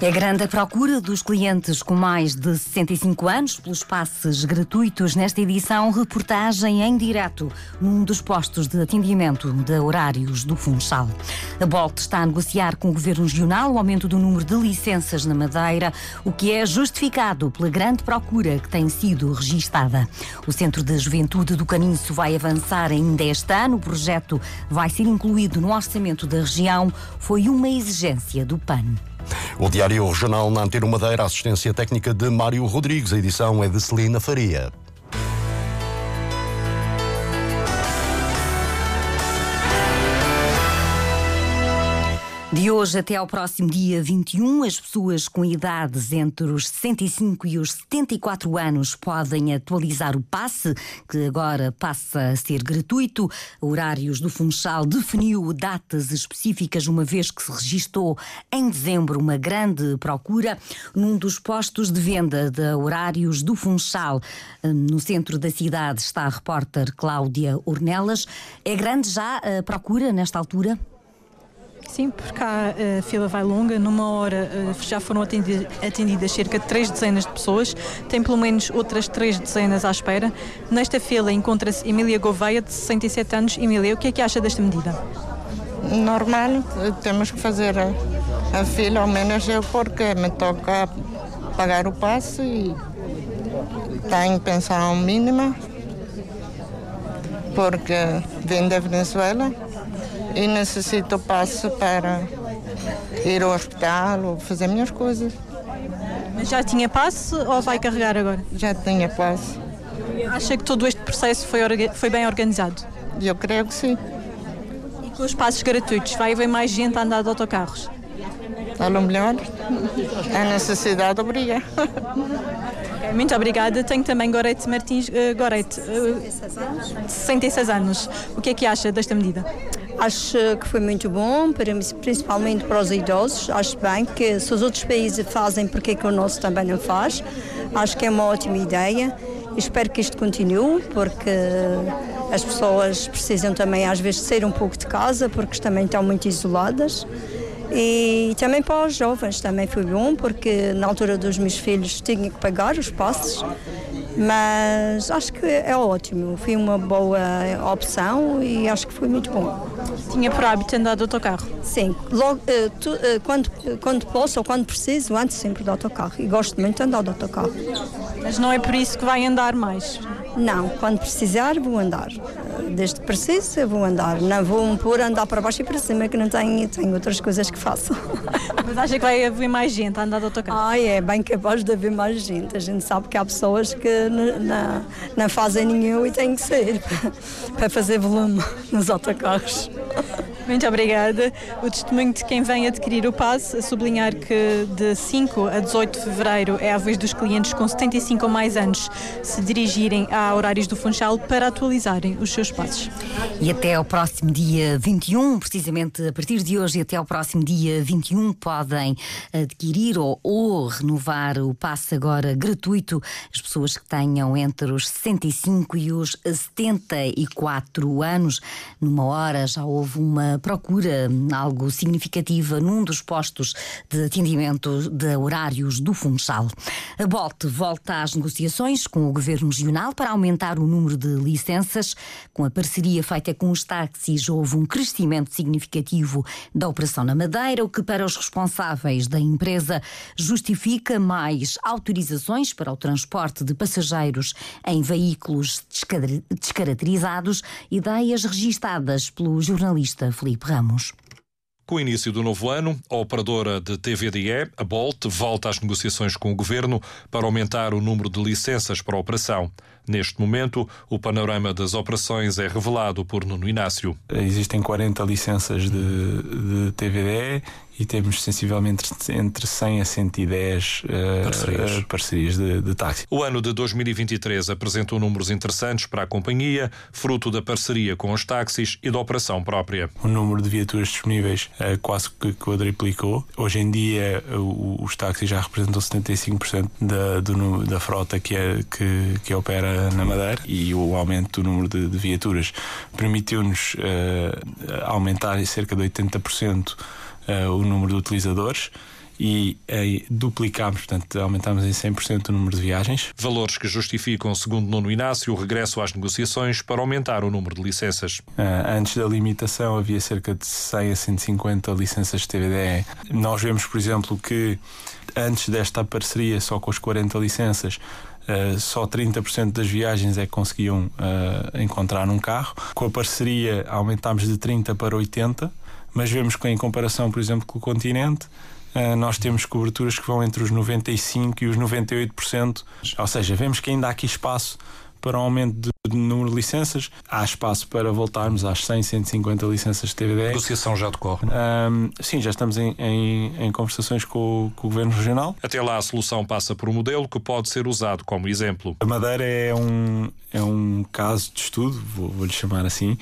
É grande a procura dos clientes com mais de 65 anos pelos passes gratuitos nesta edição. Reportagem em direto num dos postos de atendimento de horários do Funchal. A Bolt está a negociar com o Governo Regional o aumento do número de licenças na Madeira, o que é justificado pela grande procura que tem sido registada. O Centro de Juventude do Caniço vai avançar ainda este ano. O projeto vai ser incluído no orçamento da região. Foi uma exigência do PAN. O Diário Regional na Antena Madeira, assistência técnica de Mário Rodrigues. A edição é de Celina Faria. De hoje até ao próximo dia 21, as pessoas com idades entre os 65 e os 74 anos podem atualizar o passe, que agora passa a ser gratuito. Horários do Funchal definiu datas específicas, uma vez que se registou em dezembro uma grande procura num dos postos de venda de horários do Funchal. No centro da cidade está a repórter Cláudia Ornelas. É grande já a procura nesta altura? Sim, porque a fila vai longa, numa hora já foram atendidas, cerca de três dezenas de pessoas, tem pelo menos outras três dezenas à espera. Nesta fila encontra-se Emília Gouveia, de 67 anos. Emília, o que é que acha desta medida? Normal, temos que fazer a, fila, ao menos eu, porque me toca pagar o passe e tenho pensão mínima, porque vim da Venezuela e necessito passe para ir ao hospital ou fazer minhas coisas. Mas já tinha passe ou vai carregar agora? Já tinha passe. Acha que todo este processo foi, foi bem organizado? Eu creio que sim. E com os passos gratuitos, vai haver mais gente a andar de autocarros? A lo melhor, a necessidade obriga. Muito obrigada. Tenho também Gorete Martins. Uh, Gorete, uh, 66 anos. O que é que acha desta medida? Acho que foi muito bom, principalmente para os idosos. Acho bem que se os outros países fazem, porque que o nosso também não faz? Acho que é uma ótima ideia. Espero que isto continue, porque as pessoas precisam também às vezes sair um pouco de casa, porque também estão muito isoladas. E também para os jovens também foi bom, porque na altura dos meus filhos tinha que pagar os passos, mas acho que é ótimo, foi uma boa opção e acho que foi muito bom. Tinha por hábito andar de autocarro? Sim, logo, uh, tu, uh, quando, quando posso ou quando preciso, antes sempre de autocarro e gosto muito de andar de autocarro. Mas não é por isso que vai andar mais? Não, quando precisar vou andar. Desde que preciso vou andar. Não vou pôr andar para baixo e para cima que não tenho, tenho outras coisas que faço. Mas acha que vai haver mais gente a andar de autocarro? Ah, é bem capaz de haver mais gente. A gente sabe que há pessoas que não, não fazem nenhum e têm que sair para, para fazer volume nos autocarros. Muito obrigada. O testemunho de quem vem adquirir o passe, a sublinhar que de 5 a 18 de fevereiro é a vez dos clientes com 75 ou mais anos se dirigirem a horários do Funchal para atualizarem os seus passos. E até ao próximo dia 21, precisamente a partir de hoje e até ao próximo dia 21, podem adquirir ou, ou renovar o passe agora gratuito as pessoas que tenham entre os 65 e os 74 anos. Numa hora já houve uma procura algo significativa num dos postos de atendimento de horários do Funchal. A Bolt volta às negociações com o Governo Regional para aumentar o número de licenças. Com a parceria feita com os táxis, houve um crescimento significativo da operação na Madeira, o que para os responsáveis da empresa justifica mais autorizações para o transporte de passageiros em veículos descaracterizados, ideias registadas pelo jornalista Felipe Ramos. Com o início do novo ano, a operadora de TVDE, a Bolt, volta às negociações com o governo para aumentar o número de licenças para a operação. Neste momento, o panorama das operações é revelado por Nuno Inácio. Existem 40 licenças de, de TVDE e temos sensivelmente entre 100 a 110 uh, parcerias, uh, parcerias de, de, táxi. O ano de 2023 apresentou números interessantes para a companhia, fruto da parceria com os táxis e da operação própria. O número de viaturas disponíveis uh, quase que quadriplicou. Hoje em dia, os táxis já representam 75% da, do, da frota que, é, que, que opera na Madeira e o aumento do número de, de viaturas permitiu-nos aumentar em cerca de 80% uh, o número de utilizadores e uh, duplicámos, portanto, aumentámos em 100% o número de viagens. Valores que justificam, segundo Nuno Inácio, o regresso às negociações para aumentar o número de licenças. Uh, antes da limitação havia cerca de 100 a 150 licenças de TVDE. Nós vemos, por exemplo, que antes desta parceria, só com as 40 licenças, Uh, só 30% das viagens é que conseguiam uh, encontrar um carro. Com a parceria aumentámos de 30% para 80% mas vemos que em comparação, por exemplo, com o continente, eh, nós temos coberturas que vão entre os 95% e os 98%. Ou seja, vemos que ainda há aqui espaço para um aumento de número de licenças. Há espaço para voltarmos às 100, 150 licenças de TVD. A negociação já decorre, não é? Um, sim, já estamos em, em, em conversações com, com, o Governo Regional. Até lá, a solução passa por um modelo que pode ser usado como exemplo. A Madeira é um, é um caso de estudo, vou-lhe vou chamar assim,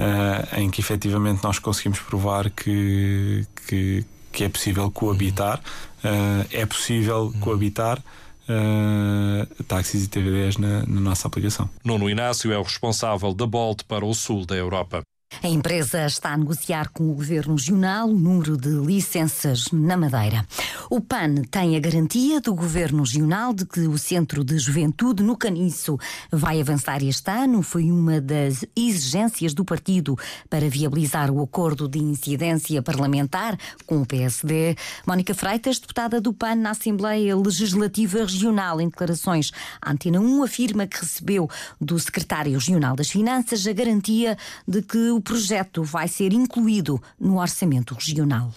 uh, em que efetivamente nós conseguimos provar que, que, que é possível coabitar, uh, é possível uhum. coabitar. Uh, táxis e TVDs na, na nossa aplicação. Nuno Inácio é o responsável da Bolt para o sul da Europa. A empresa está a negociar com o Governo Regional o número de licenças na Madeira. O PAN tem a garantia do Governo Regional de que o Centro de Juventude no Caniço vai avançar este ano. Foi uma das exigências do partido para viabilizar o acordo de incidência parlamentar com o PSD. Mónica Freitas, deputada do PAN na Assembleia Legislativa Regional, em declarações à Antena 1, afirma que recebeu do Secretário Regional das Finanças a garantia de que o o projeto vai ser incluído no orçamento regional.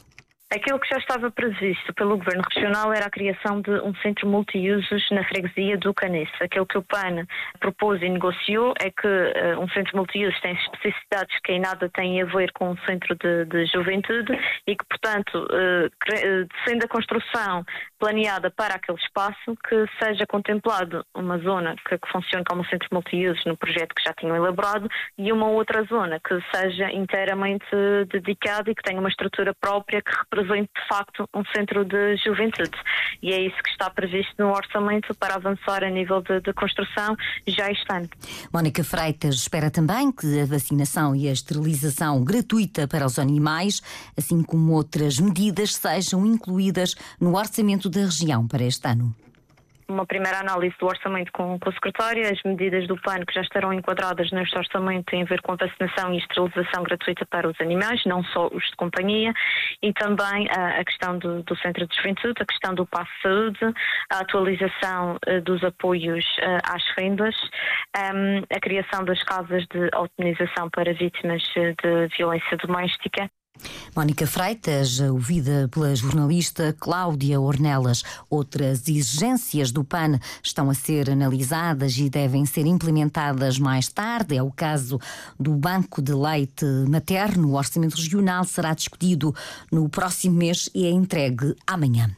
Aquilo que já estava previsto pelo Governo Regional era a criação de um centro multiusos na freguesia do Canice. Aquilo que o PAN propôs e negociou é que uh, um centro multiusos tem especificidades que em nada têm a ver com um centro de, de juventude e que, portanto, uh, sendo a construção planeada para aquele espaço, que seja contemplado uma zona que, que funcione como centro multiusos no projeto que já tinham elaborado e uma outra zona que seja inteiramente dedicada e que tenha uma estrutura própria que represente represente de facto um centro de juventude. E é isso que está previsto no orçamento para avançar a nível de, de construção já este ano. Mónica Freitas espera também que a vacinação e a esterilização gratuita para os animais, assim como outras medidas, sejam incluídas no orçamento da região para este ano uma primeira análise do orçamento com, com o secretário, as medidas do PAN que já estarão enquadradas neste orçamento têm a ver com a vacinação e esterilização gratuita para os animais, não só os de companhia, e também a, a questão do, do, Centro de Juventude, a questão do Passo Saúde, a atualização uh, dos apoios uh, às rendas, um, a criação das casas de otimização para vítimas de violência doméstica. Mónica Freitas, ouvida pela jornalista Cláudia Ornelas. Outras exigências do PAN estão a ser analisadas e devem ser implementadas mais tarde. É o caso do Banco de Leite Materno. O orçamento regional será discutido no próximo mês e é entregue amanhã.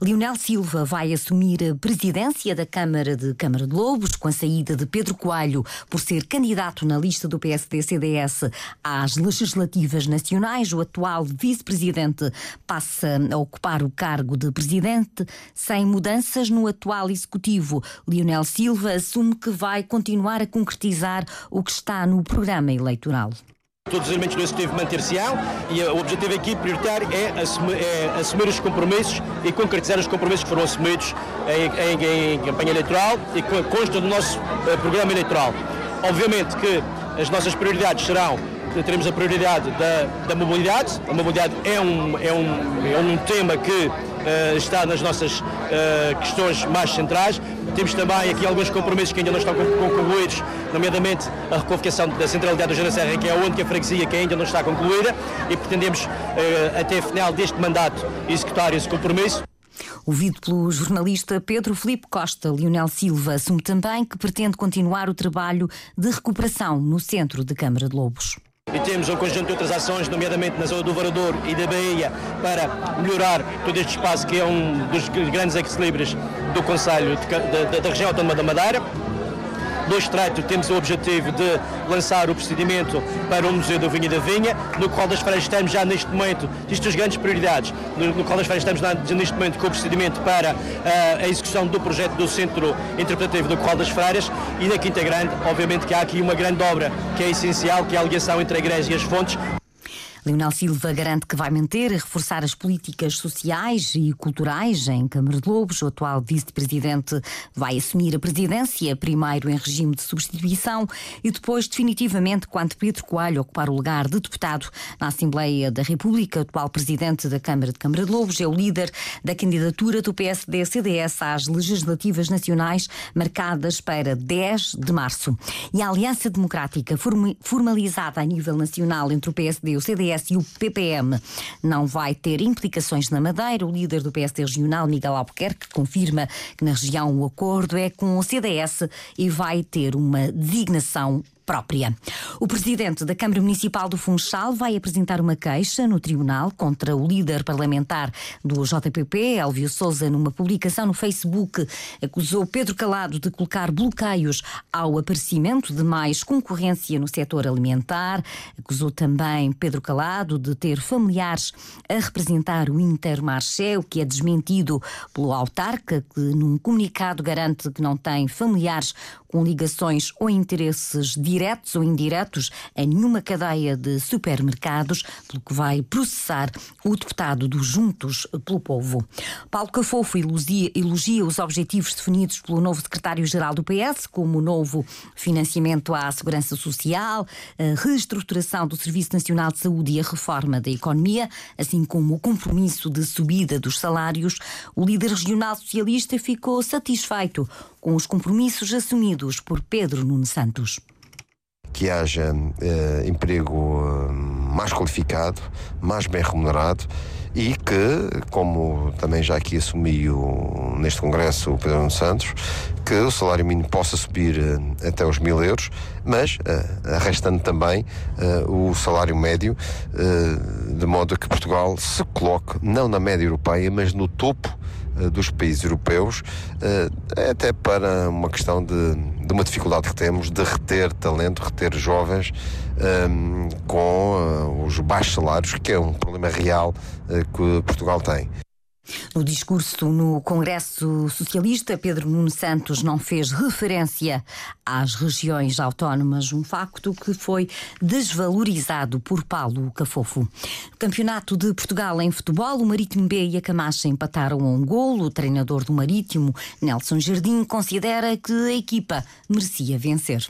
Lionel Silva vai assumir a presidência da Câmara de Câmara de Lobos com a saída de Pedro Coelho por ser candidato na lista do PSD-CDS às legislativas nacionais o atual vice-presidente passa a ocupar o cargo de presidente sem mudanças no atual executivo. Lionel Silva assume que vai continuar a concretizar o que está no programa eleitoral. Todos os elementos do Executivo manter-se-ão e o objetivo aqui prioritário é assumir, é assumir, os compromissos e concretizar os compromissos que foram assumidos em, em, em campanha eleitoral e que constam do nosso uh, programa eleitoral. Obviamente que as nossas prioridades serão teremos a prioridade da, da mobilidade. A mobilidade é um, é um, é um tema que uh, está nas nossas uh, questões mais centrais. Temos também aqui alguns compromissos que ainda não estão concluídos, nomeadamente a reconvocação da centralidade do Jana Serra, que é a única freguesia que ainda não está concluída, e pretendemos, uh, até final deste mandato, executar esse compromisso. Ouvido pelo jornalista Pedro Felipe Costa, Lionel Silva assume também que pretende continuar o trabalho de recuperação no centro de Câmara de Lobos. E temos um conjunto de outras ações, nomeadamente na zona do Varador e da Bahia, para melhorar todo este espaço que é um dos grandes equilíbrios do Conselho da região autónoma da Madeira do Estreito temos o objetivo de lançar o procedimento para o Museu do Vinho e da Vinha, no qual das feiras estamos já neste momento, isto as grandes prioridades, no, qual das feiras estamos neste momento com o procedimento para uh, a execução do projeto do Centro Interpretativo do Qual das Freiras e na Quinta Grande, obviamente que há aqui uma grande obra que é essencial, que é a ligação entre a igreja e as fontes, Leonel Silva garante que vai manter e reforçar as políticas sociais e culturais em Câmara de Lobos. O atual vice-presidente vai assumir a presidência, primeiro em regime de substituição e depois definitivamente quando Pedro Coelho ocupar o lugar de deputado na Assembleia da República. O atual presidente da Câmara de Câmara de Lobos é o líder da candidatura do PSD-CDS às legislativas nacionais marcadas para 10 de março. E a Aliança Democrática formalizada a nível nacional entre o PSD e o CDS PS e o PPM não vai ter implicações na Madeira. O líder do PSD regional, Miguel Albuquerque, confirma que na região o acordo é com o CDS e vai ter uma designação própria. O presidente da Câmara Municipal do Funchal vai apresentar uma queixa no tribunal contra o líder parlamentar do JPP, Elvio Souza, numa publicação no Facebook. Acusou Pedro Calado de colocar bloqueios ao aparecimento de mais concorrência no setor alimentar. Acusou também Pedro Calado de ter familiares a representar o Intermarché, o que é desmentido pelo autarca, que num comunicado garante que não tem familiares com ligações ou interesses diretos ou indiretos em nenhuma cadeia de supermercados, pelo que vai processar o deputado dos Juntos pelo Povo. Paulo Cafofo elogia, elogia os objetivos definidos pelo novo secretário-geral do PS, como o novo financiamento à segurança social, a reestruturação do Serviço Nacional de Saúde e a reforma da economia, assim como o compromisso de subida dos salários. O líder regional socialista ficou satisfeito com os compromissos assumidos por Pedro Nuno Santos. Que haja eh, emprego eh, mais qualificado, mais bem remunerado e que, como também já aqui assumiu neste Congresso o Pedro Nuno Santos, que o salário mínimo possa subir uh, até os mil euros, mas uh, arrestando também uh, o salário médio, de modo que Portugal se coloque não na média europeia, mas no topo dos países europeus, até para uma questão de, de, uma dificuldade que temos de reter talento, reter jovens um, com os baixos salários, que é um problema real que Portugal tem. No discurso no Congresso Socialista, Pedro Nuno Santos não fez referência às regiões autónomas, um facto que foi desvalorizado por Paulo Cafofo. No Campeonato de Portugal em futebol, o Marítimo B e a Camacha empataram um golo. O treinador do Marítimo, Nelson Jardim, considera que a equipa merecia vencer.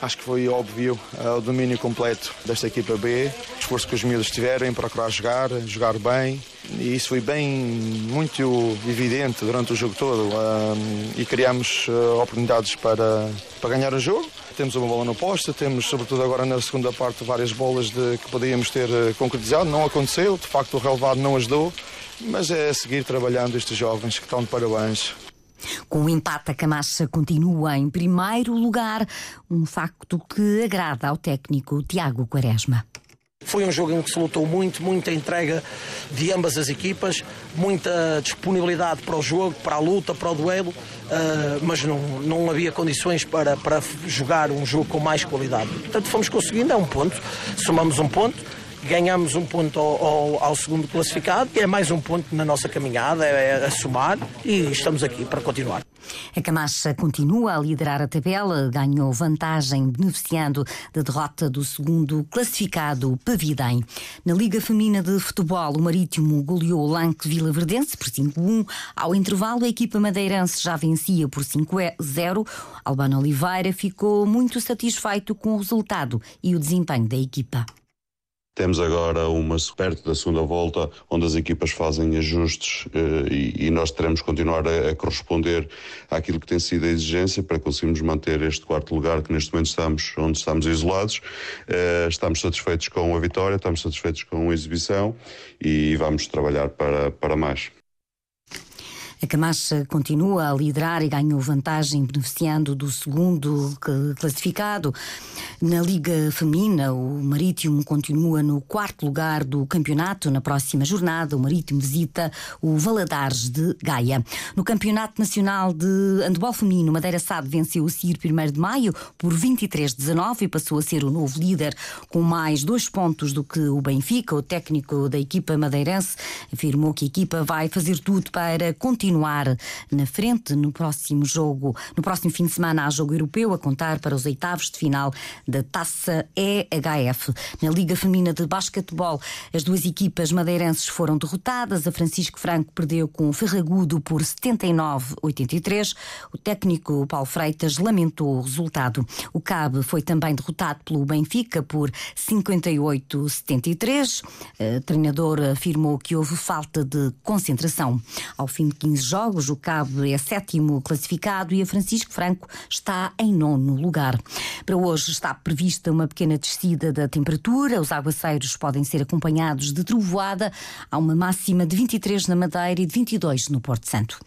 Acho que foi óbvio uh, o domínio completo desta equipa B, o esforço que os miúdos tiveram em procurar jogar, jogar bem, e isso foi bem muito evidente durante o jogo todo. Uh, e criamos uh, oportunidades para, para ganhar o jogo. Temos uma bola no poste, temos, sobretudo agora na segunda parte, várias bolas de, que podíamos ter concretizado. Não aconteceu, de facto, o relevado não ajudou, mas é seguir trabalhando estes jovens que estão de parabéns. Com o empate, a Camacha continua em primeiro lugar, um facto que agrada ao técnico Tiago Quaresma. Foi um jogo em que se lutou muito, muita entrega de ambas as equipas, muita disponibilidade para o jogo, para a luta, para o duelo, uh, mas não, não havia condições para, para jogar um jogo com mais qualidade. Portanto, fomos conseguindo, é um ponto, somamos um ponto ganhamos um ponto ao, ao, ao, segundo classificado, que é mais um ponto na nossa caminhada, é, é a somar e estamos aqui para continuar. A Camacha continua a liderar a tabela, ganhou vantagem beneficiando da derrota do segundo classificado, Pavidem. Na Liga Feminina de Futebol, o Marítimo goleou o Lanque Vila Verdense por 5-1. Ao intervalo, a equipa madeirense já vencia por 5-0. Albano Oliveira ficou muito satisfeito com o resultado e o desempenho da equipa. Temos agora uma perto da segunda volta, onde as equipas fazem ajustes eh, e, nós teremos que continuar a, a, corresponder àquilo que tem sido a exigência para conseguirmos manter este quarto lugar que neste momento estamos, onde estamos isolados. Eh, estamos satisfeitos com a vitória, estamos satisfeitos com a exibição e vamos trabalhar para, para mais. A Camacha continua a liderar e ganhou vantagem beneficiando do segundo classificado. Na Liga Feminina, o Marítimo continua no quarto lugar do campeonato. Na próxima jornada, o Marítimo visita o Valadares de Gaia. No Campeonato Nacional de Handebol Feminino, Madeira Sade venceu o CIR 1 de maio por 23-19 e passou a ser o novo líder com mais dois pontos do que o Benfica. O técnico da equipa madeirense afirmou que a equipa vai fazer tudo para continuar na frente no próximo jogo. No próximo fim de semana há jogo europeu a contar para os oitavos de final da Taça EHF. Na Liga Feminina de Basquetebol, as duas equipas madeirenses foram derrotadas. A Francisco Franco perdeu com o Ferragudo por 79-83. O técnico Paulo Freitas lamentou o resultado. O CAB foi também derrotado pelo Benfica por 58-73. O treinador afirmou que houve falta de concentração. Ao fim de 15 jogos, o CAB é sétimo classificado e a Francisco Franco está em nono lugar. Para hoje está prevista uma pequena descida da temperatura. Os aguaceiros podem ser acompanhados de trovoada. Há uma máxima de 23 na Madeira e de 22 no Porto Santo.